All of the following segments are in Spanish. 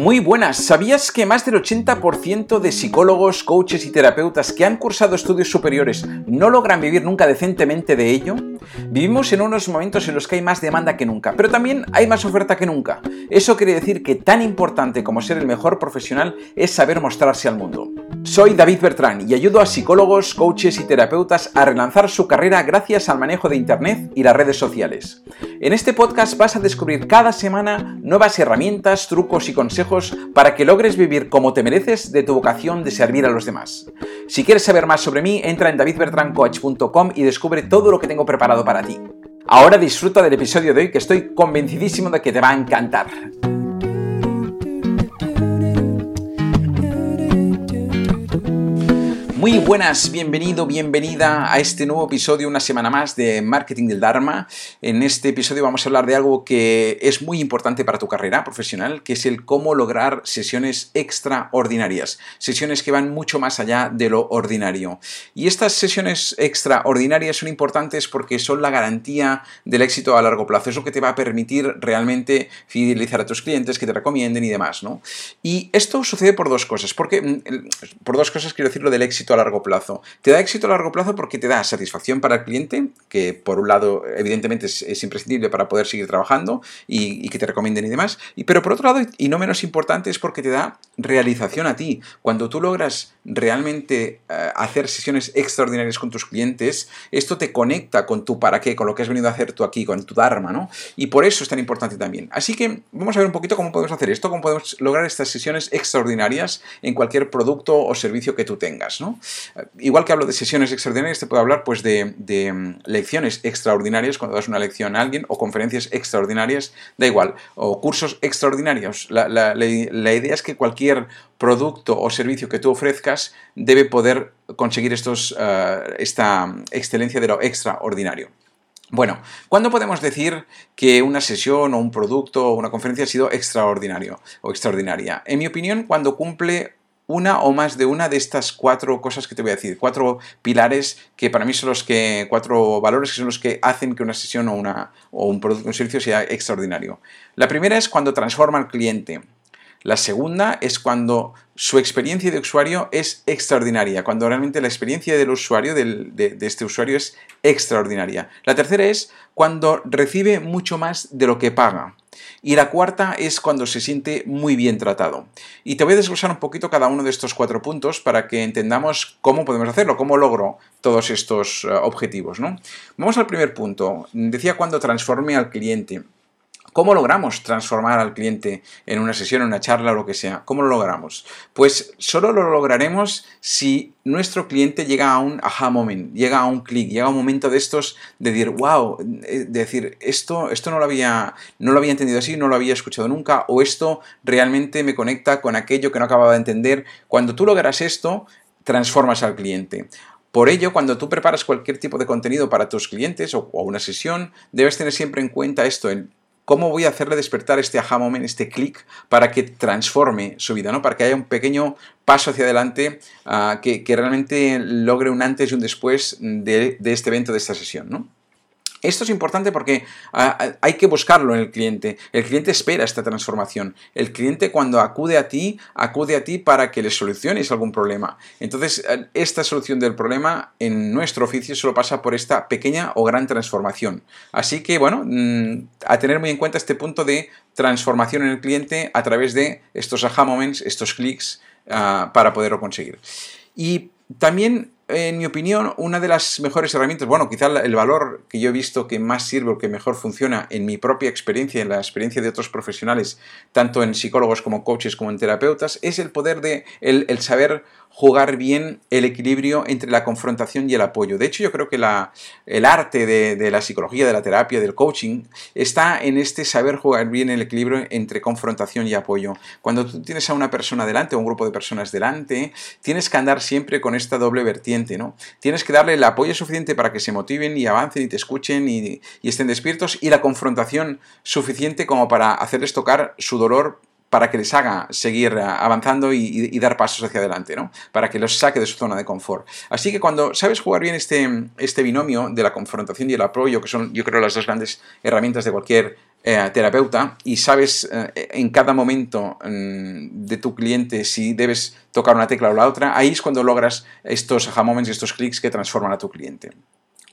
Muy buenas, ¿sabías que más del 80% de psicólogos, coaches y terapeutas que han cursado estudios superiores no logran vivir nunca decentemente de ello? Vivimos en unos momentos en los que hay más demanda que nunca, pero también hay más oferta que nunca. Eso quiere decir que tan importante como ser el mejor profesional es saber mostrarse al mundo. Soy David Bertrán y ayudo a psicólogos, coaches y terapeutas a relanzar su carrera gracias al manejo de Internet y las redes sociales. En este podcast vas a descubrir cada semana nuevas herramientas, trucos y consejos para que logres vivir como te mereces de tu vocación de servir a los demás. Si quieres saber más sobre mí, entra en davidbertrancoach.com y descubre todo lo que tengo preparado para ti. Ahora disfruta del episodio de hoy que estoy convencidísimo de que te va a encantar. Muy buenas, bienvenido, bienvenida a este nuevo episodio, una semana más de Marketing del Dharma. En este episodio vamos a hablar de algo que es muy importante para tu carrera profesional, que es el cómo lograr sesiones extraordinarias, sesiones que van mucho más allá de lo ordinario. Y estas sesiones extraordinarias son importantes porque son la garantía del éxito a largo plazo, es lo que te va a permitir realmente fidelizar a tus clientes, que te recomienden y demás, ¿no? Y esto sucede por dos cosas, porque mm, por dos cosas quiero decirlo del éxito a largo plazo. Te da éxito a largo plazo porque te da satisfacción para el cliente, que por un lado evidentemente es, imprescindible para poder seguir trabajando y, que te recomienden y demás, pero por otro lado, y no menos importante, es porque te da realización a ti. Cuando tú logras realmente eh, hacer sesiones extraordinarias con tus clientes, esto te conecta con tu para qué, con lo que has venido a hacer tú aquí, con tu Dharma, ¿no? Y por eso es tan importante también. Así que vamos a ver un poquito cómo podemos hacer esto, cómo podemos lograr estas sesiones extraordinarias en cualquier producto o servicio que tú tengas, ¿no? Eh, igual que hablo de sesiones extraordinarias, te puedo hablar pues de, mm, lecciones extraordinarias cuando das una lección a alguien o conferencias extraordinarias, da igual, o cursos extraordinarios. La, idea es que cualquier producto o servicio que tú ofrezcas debe poder conseguir estos, eh, esta excelencia de lo extraordinario. Bueno, ¿cuándo podemos decir que una sesión o un producto o una conferencia ha sido extraordinario o extraordinaria? En mi opinión, cuando cumple una o más de una de estas cuatro cosas que te voy a decir, cuatro pilares que para mí son los que, cuatro valores que son los que hacen que una sesión o, una, o un producto o un servicio sea extraordinario. La primera es cuando transforma al cliente. La segunda es cuando su experiencia de usuario es extraordinaria, cuando realmente la experiencia del usuario, de, de, este usuario, es extraordinaria. La tercera es cuando recibe mucho más de lo que paga. Y la cuarta es cuando se siente muy bien tratado. Y te voy a desglosar un poquito cada uno de estos cuatro puntos para que entendamos cómo podemos hacerlo, cómo logro todos estos eh, objetivos. ¿no? Vamos al primer punto. Decía cuando transforme al cliente. ¿Cómo logramos transformar al cliente en una sesión, en una charla o lo que sea? ¿Cómo lo logramos? Pues solo lo lograremos si nuestro cliente llega a un aha moment, llega a un clic, llega a un momento de estos de decir, wow, de decir, esto, esto no, lo había, no lo había entendido así, no lo había escuchado nunca, o esto realmente me conecta con aquello que no acababa de entender. Cuando tú logras esto, transformas al cliente. Por ello, cuando tú preparas cualquier tipo de contenido para tus clientes o, una sesión, debes tener siempre en cuenta esto, ¿Cómo voy a hacerle despertar este aha moment, este clic, para que transforme su vida, ¿no? Para que haya un pequeño paso hacia adelante ah, que, que, realmente logre un antes y un después de, de este evento, de esta sesión, ¿no? Esto es importante porque ah, ah, hay que buscarlo en el cliente. El cliente espera esta transformación. El cliente cuando acude a ti, acude a ti para que le soluciones algún problema. Entonces, eh, esta solución del problema en nuestro oficio solo pasa por esta pequeña o gran transformación. Así que, bueno, mm, a tener muy en cuenta este punto de transformación en el cliente a través de estos aha moments, estos clics, ah, para poderlo conseguir. Y también en mi opinión, una de las mejores herramientas, bueno, quizá el valor que yo he visto que más sirve o que mejor funciona en mi propia experiencia, en la experiencia de otros profesionales, tanto en psicólogos como coaches como en terapeutas, es el poder de el, el saber jugar bien el equilibrio entre la confrontación y el apoyo. De hecho, yo creo que la, el arte de, la psicología, de la terapia, del coaching, está en este saber jugar bien el equilibrio entre confrontación y apoyo. Cuando tú tienes a una persona delante o un grupo de personas delante, tienes que andar siempre con esta doble vertiente, ¿no? Tienes que darle el apoyo suficiente para que se motiven y avancen y te escuchen y, y estén despiertos y la confrontación suficiente como para hacerles tocar su dolor para que les haga seguir eh, avanzando y, dar pasos hacia adelante, ¿no? Para que los saque de su zona de confort. Así que cuando sabes jugar bien este, este binomio de la confrontación y el apoyo, que son yo creo las dos grandes herramientas de cualquier eh, terapeuta y sabes eh, en cada momento mm, de tu cliente si debes tocar una tecla o la otra, ahí es cuando logras estos aha moments, estos clics que transforman a tu cliente.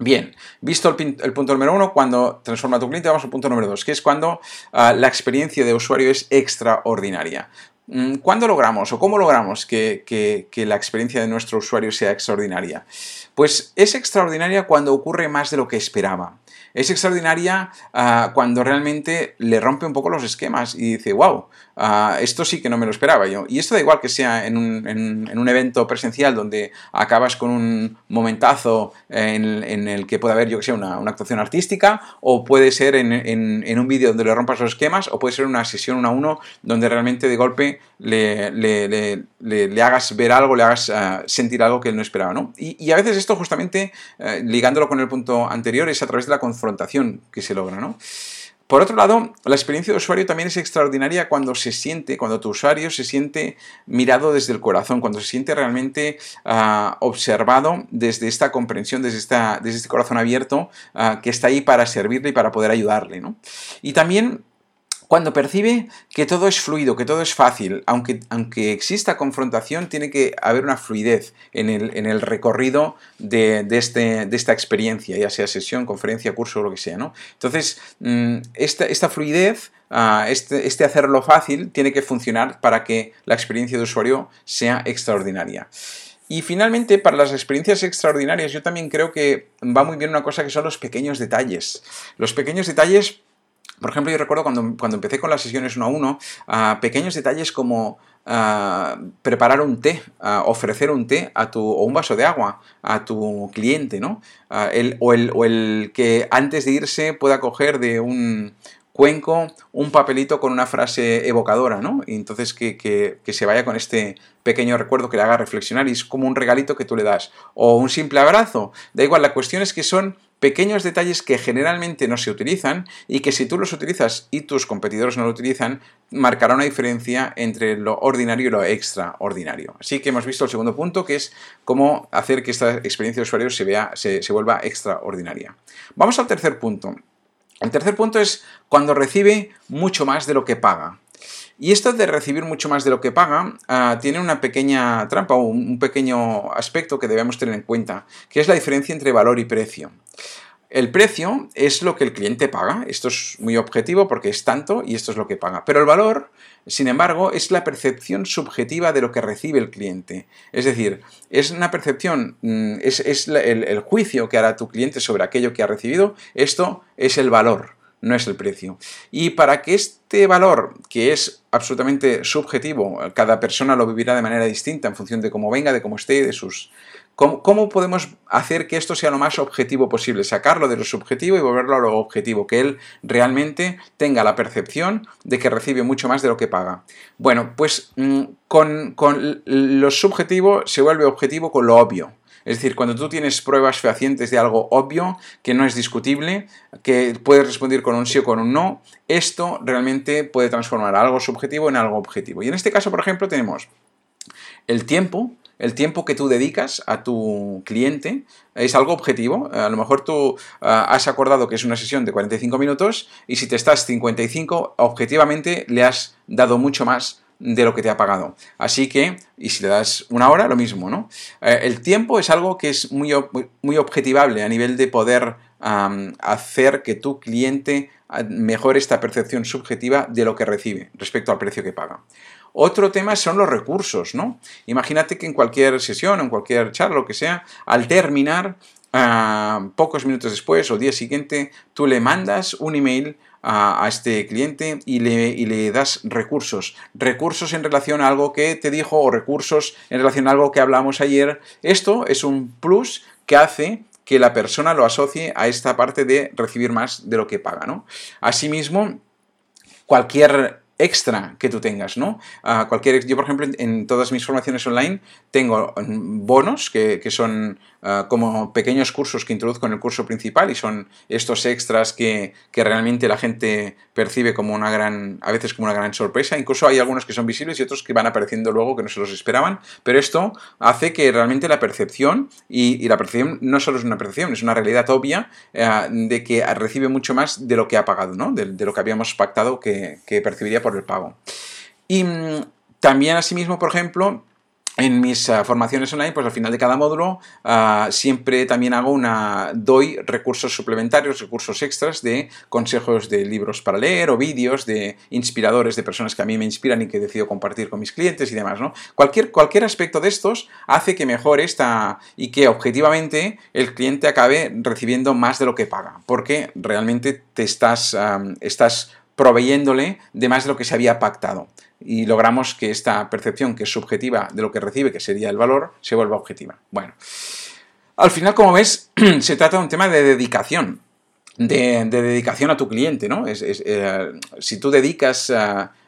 Bien, visto el, punto número uno, cuando transforma tu cliente, vamos al punto número dos, que es cuando ah, la experiencia de usuario es extraordinaria. Mm, ¿Cuándo logramos o cómo logramos que, la experiencia de nuestro usuario sea extraordinaria? Pues es extraordinaria cuando ocurre más de lo que esperaba. Es extraordinaria ah, cuando realmente le rompe un poco los esquemas y dice, wow, ah, esto sí que no me lo esperaba yo. Y esto da igual que sea en un, evento presencial donde acabas con un momentazo en, el que puede haber, yo que sé, una, actuación artística, o puede ser en, un vídeo donde le rompas los esquemas, o puede ser una sesión uno a uno donde realmente de golpe le, le, hagas ver algo, le hagas ah, sentir algo que él no esperaba. ¿no? Y, a veces esto justamente, eh, ligándolo con el punto anterior, es a través de la confrontación que se logra, ¿no? Por otro lado, la experiencia de usuario también es extraordinaria cuando se siente, cuando tu usuario se siente mirado desde el corazón, cuando se siente realmente ah, observado desde esta comprensión, desde, esta, desde este corazón abierto ah, que está ahí para servirle y para poder ayudarle. ¿no? Y también cuando percibe que todo es fluido, que todo es fácil, aunque, aunque exista confrontación, tiene que haber una fluidez en el, recorrido de, este, de, esta experiencia, ya sea sesión, conferencia, curso o lo que sea. ¿no? Entonces, mm, esta, fluidez, ah, este, este hacerlo fácil, tiene que funcionar para que la experiencia de usuario sea extraordinaria. Y finalmente, para las experiencias extraordinarias, yo también creo que va muy bien una cosa que son los pequeños detalles. Los pequeños detalles por ejemplo, yo recuerdo cuando, cuando empecé con las sesiones uno a uno, pequeños detalles como preparar un té, ofrecer un té a tu, o un vaso de agua a tu cliente, ¿no? el, o, el, o, el, que antes de irse pueda coger de un cuenco un papelito con una frase evocadora, ¿no? Y entonces que, que, que, se vaya con este pequeño recuerdo que le haga reflexionar y es como un regalito que tú le das. O un simple abrazo. Da igual, la cuestión es que son pequeños detalles que generalmente no se utilizan y que si tú los utilizas y tus competidores no lo utilizan, marcará una diferencia entre lo ordinario y lo extraordinario. Así que hemos visto el segundo punto, que es cómo hacer que esta experiencia de usuario se, vea, se, se vuelva extraordinaria. Vamos al tercer punto. El tercer punto es cuando recibe mucho más de lo que paga. Y esto de recibir mucho más de lo que paga ah, tiene una pequeña trampa o un pequeño aspecto que debemos tener en cuenta, que es la diferencia entre valor y precio. El precio es lo que el cliente paga, esto es muy objetivo porque es tanto y esto es lo que paga, pero el valor, sin embargo, es la percepción subjetiva de lo que recibe el cliente. Es decir, es una percepción, mm, es, el juicio que hará tu cliente sobre aquello que ha recibido, esto es el valor no es el precio. Y para que este valor, que es absolutamente subjetivo, cada persona lo vivirá de manera distinta en función de cómo venga, de cómo esté, de sus... ¿Cómo, podemos hacer que esto sea lo más objetivo posible? Sacarlo de lo subjetivo y volverlo a lo objetivo, que él realmente tenga la percepción de que recibe mucho más de lo que paga. Bueno, pues mm, con, con lo subjetivo se vuelve objetivo con lo obvio. Es decir, cuando tú tienes pruebas fehacientes de algo obvio, que no es discutible, que puedes responder con un sí o con un no, esto realmente puede transformar algo subjetivo en algo objetivo. Y en este caso, por ejemplo, tenemos el tiempo, el tiempo que tú dedicas a tu cliente es algo objetivo. A lo mejor tú ah, has acordado que es una sesión de 45 minutos y si te estás 55, objetivamente le has dado mucho más de lo que te ha pagado. Así que, y si le das una hora, lo mismo, ¿no? Eh, el tiempo es algo que es muy, muy objetivable a nivel de poder hacer que tu cliente ah, mejore esta percepción subjetiva de lo que recibe respecto al precio que paga. Otro tema son los recursos, ¿no? Imagínate que en cualquier sesión, en cualquier charla, lo que sea, al terminar, ah, pocos minutos después o día siguiente, tú le mandas un email a, este cliente y le, le, das recursos. Recursos en relación a algo que te dijo o recursos en relación a algo que hablamos ayer. Esto es un plus que hace que la persona lo asocie a esta parte de recibir más de lo que paga. ¿no? Asimismo, cualquier extra que tú tengas, ¿no? cualquier, yo, por ejemplo, en, todas mis formaciones online tengo mm, bonos que, son ah, como pequeños cursos que introduzco en el curso principal y son estos extras que, realmente la gente percibe como una gran, a veces como una gran sorpresa. Incluso hay algunos que son visibles y otros que van apareciendo luego que no se los esperaban, pero esto hace que realmente la percepción, y, la percepción no solo es una percepción, es una realidad obvia eh, de que recibe mucho más de lo que ha pagado, ¿no? De, lo que habíamos pactado que, que percibiría por el pago. Y mm, también asimismo, por ejemplo, en mis ah, formaciones online, pues al final de cada módulo ah, siempre también hago una, doy recursos suplementarios, recursos extras de consejos de libros para leer o vídeos de inspiradores, de personas que a mí me inspiran y que decido compartir con mis clientes y demás, ¿no? Cualquier, cualquier aspecto de estos hace que mejore esta y que objetivamente el cliente acabe recibiendo más de lo que paga, porque realmente te estás, estás proveyéndole de más de lo que se había pactado. Y logramos que esta percepción, que es subjetiva de lo que recibe, que sería el valor, se vuelva objetiva. Bueno, al final, como ves, se trata de un tema de dedicación. De, dedicación a tu cliente, ¿no? Es, eh, si tú dedicas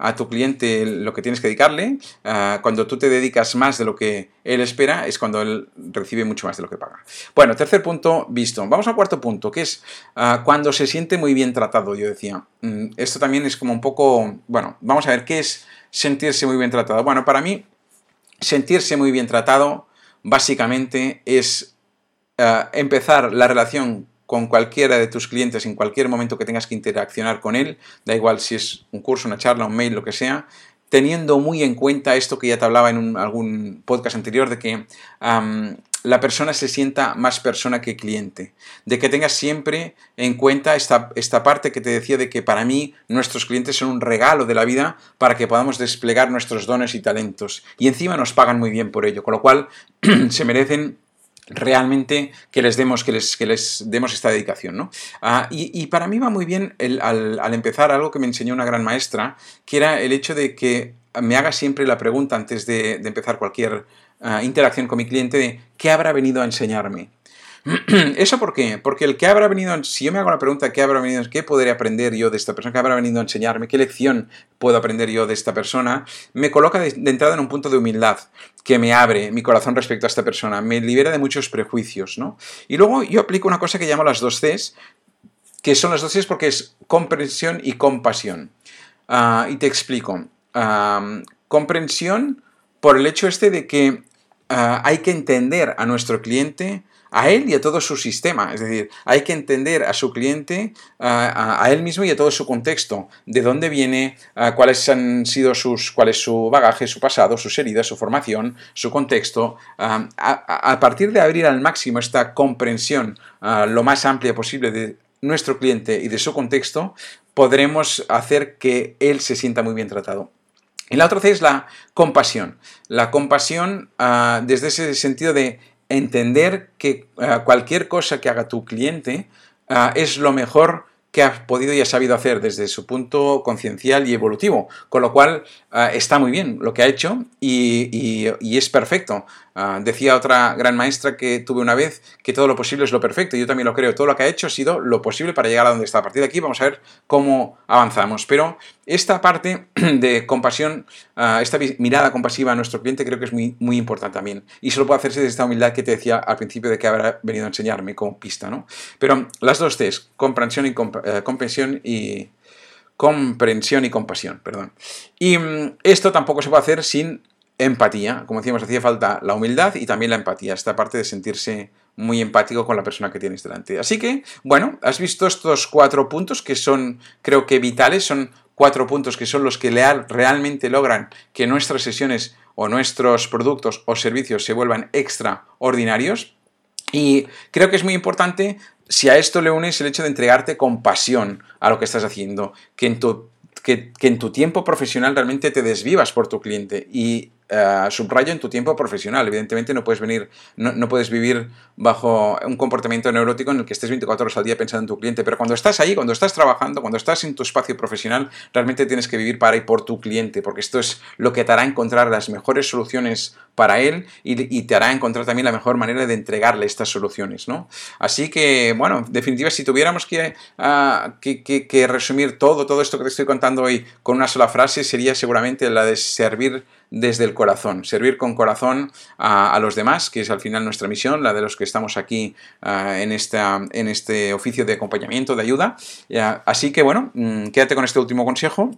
a tu cliente lo que tienes que dedicarle. Ah, cuando tú te dedicas más de lo que él espera, es cuando él recibe mucho más de lo que paga. Bueno, tercer punto visto. Vamos al cuarto punto, que es ah, cuando se siente muy bien tratado, yo decía. Mm, esto también es como un poco, bueno, vamos a ver qué es sentirse muy bien tratado. Bueno, para mí, sentirse muy bien tratado básicamente es ah, empezar la relación con cualquiera de tus clientes en cualquier momento que tengas que interaccionar con él, da igual si es un curso, una charla, un mail, lo que sea, teniendo muy en cuenta esto que ya te hablaba en algún podcast anterior, de que la persona se sienta más persona que cliente, de que tengas siempre en cuenta esta, esta parte que te decía de que para mí nuestros clientes son un regalo de la vida para que podamos desplegar nuestros dones y talentos. Y encima nos pagan muy bien por ello, con lo cual se merecen realmente que les demos, que les, que les demos esta dedicación. ¿no? Ah, y, para mí va muy bien al, empezar algo que me enseñó una gran maestra, que era el hecho de que me haga siempre la pregunta antes de, empezar cualquier ah, interacción con mi cliente de ¿qué habrá venido a enseñarme? ¿Eso por qué? Porque el que habrá venido, si yo me hago la pregunta, ¿qué habrá venido, qué podré aprender yo de esta persona? ¿Qué habrá venido a enseñarme? ¿Qué lección puedo aprender yo de esta persona? Me coloca de, entrada en un punto de humildad que me abre mi corazón respecto a esta persona, me libera de muchos prejuicios, ¿no? Y luego yo aplico una cosa que llamo las dos Cs, que son las dos Cs porque es comprensión y compasión. Ah, y te explico. Comprensión por el hecho este de que ah, hay que entender a nuestro cliente a él y a todo su sistema. Es decir, hay que entender a su cliente, a, él mismo y a todo su contexto, de dónde viene, cuáles han sido sus, cuál es su bagaje, su pasado, sus heridas, su formación, su contexto. a, partir de abrir al máximo esta comprensión lo más amplia posible de nuestro cliente y de su contexto, podremos hacer que él se sienta muy bien tratado. Y la otra C es la compasión. La compasión desde ese sentido de entender que eh, cualquier cosa que haga tu cliente eh, es lo mejor que ha podido y ha sabido hacer desde su punto conciencial y evolutivo. Con lo cual eh, está muy bien lo que ha hecho y, es perfecto. decía otra gran maestra que tuve una vez que todo lo posible es lo perfecto. Yo también lo creo. Todo lo que ha hecho ha sido lo posible para llegar a donde está. A partir de aquí vamos a ver cómo avanzamos. Pero esta parte de compasión, ah, esta mirada compasiva a nuestro cliente creo que es muy, muy importante también. Y solo puede hacerse desde esta humildad que te decía al principio de que habrá venido a enseñarme como pista, ¿no? Pero las dos T's, comprensión y, eh, comprensión y comprensión y compasión, perdón. Y mm, esto tampoco se puede hacer sin empatía. Como decíamos, hacía falta la humildad y también la empatía, esta parte de sentirse muy empático con la persona que tienes delante. Así que, bueno, has visto estos cuatro puntos que son, creo que vitales, son cuatro puntos que son los que realmente logran que nuestras sesiones o nuestros productos o servicios se vuelvan extraordinarios. Y creo que es muy importante si a esto le unes el hecho de entregarte con pasión a lo que estás haciendo, que en tu, que, en tu tiempo profesional realmente te desvivas por tu cliente y eh, subrayo, en tu tiempo profesional. Evidentemente no puedes venir, no, puedes vivir bajo un comportamiento neurótico en el que estés 24 horas al día pensando en tu cliente, pero cuando estás ahí, cuando estás trabajando, cuando estás en tu espacio profesional, realmente tienes que vivir para y por tu cliente, porque esto es lo que te hará encontrar las mejores soluciones para él y, te hará encontrar también la mejor manera de entregarle estas soluciones, ¿no? Así que, bueno, en definitiva, si tuviéramos ah, que, que, resumir todo, todo esto que te estoy contando hoy con una sola frase, sería seguramente la de servir desde el corazón, servir con corazón a, los demás, que es al final nuestra misión, la de los que estamos aquí ah, en, esta, en este oficio de acompañamiento, de ayuda. así que bueno, mm, quédate con este último consejo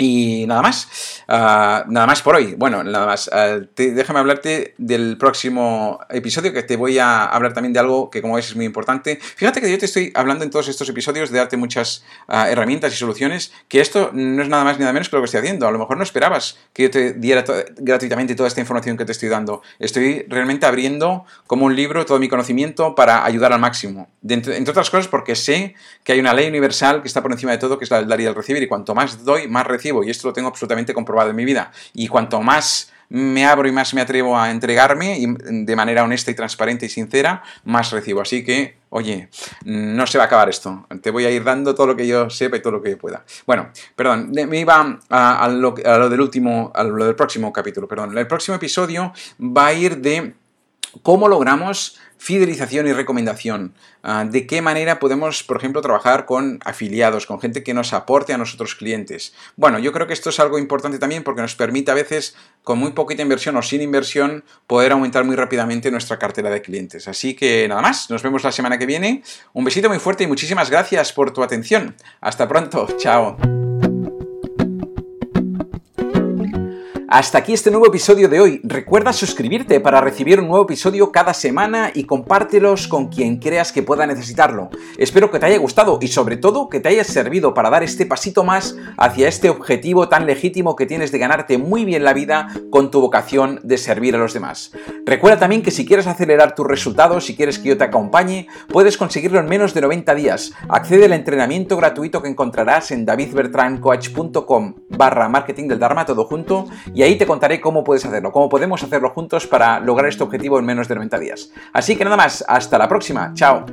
y nada más, ah, nada más por hoy. Bueno, nada más. Ah, déjame hablarte del próximo episodio, que te voy a hablar también de algo que como ves es muy importante. Fíjate que yo te estoy hablando en todos estos episodios de darte muchas ah, herramientas y soluciones, que esto no es nada más ni nada menos que lo que estoy haciendo. A lo mejor no esperabas que yo te diera gratuitamente toda esta información que te estoy dando. Estoy realmente abriendo como un libro todo mi conocimiento para ayudar al máximo. entre, otras cosas porque sé que hay una ley universal que está por encima de todo, que es la del dar y el recibir, y cuanto más doy, más recibo y esto lo tengo absolutamente comprobado en mi vida. Y cuanto más me abro y más me atrevo a entregarme de manera honesta y transparente y sincera, más recibo. Así que, oye, no se va a acabar esto. Te voy a ir dando todo lo que yo sepa y todo lo que pueda. Bueno, perdón, me iba a, lo, a lo, del último, a lo del próximo capítulo, perdón. El próximo episodio va a ir de cómo logramos fidelización y recomendación. Ah, ¿De qué manera podemos, por ejemplo, trabajar con afiliados, con gente que nos aporte a nosotros clientes? Bueno, yo creo que esto es algo importante también porque nos permite a veces, con muy poquita inversión o sin inversión, poder aumentar muy rápidamente nuestra cartera de clientes. Así que nada más, nos vemos la semana que viene. Un besito muy fuerte y muchísimas gracias por tu atención. Hasta pronto, chao. Hasta aquí este nuevo episodio de hoy. Recuerda suscribirte para recibir un nuevo episodio cada semana y compártelos con quien creas que pueda necesitarlo. Espero que te haya gustado y sobre todo que te haya servido para dar este pasito más hacia este objetivo tan legítimo que tienes de ganarte muy bien la vida con tu vocación de servir a los demás. Recuerda también que si quieres acelerar tus resultados, si quieres que yo te acompañe, puedes conseguirlo en menos de 90 días. Accede al entrenamiento gratuito que encontrarás en davidbertrancoach.com barra marketing del Dharma todo junto y ahí te contaré cómo puedes hacerlo, cómo podemos hacerlo juntos para lograr este objetivo en menos de 90 días. Así que nada más, hasta la próxima, chao.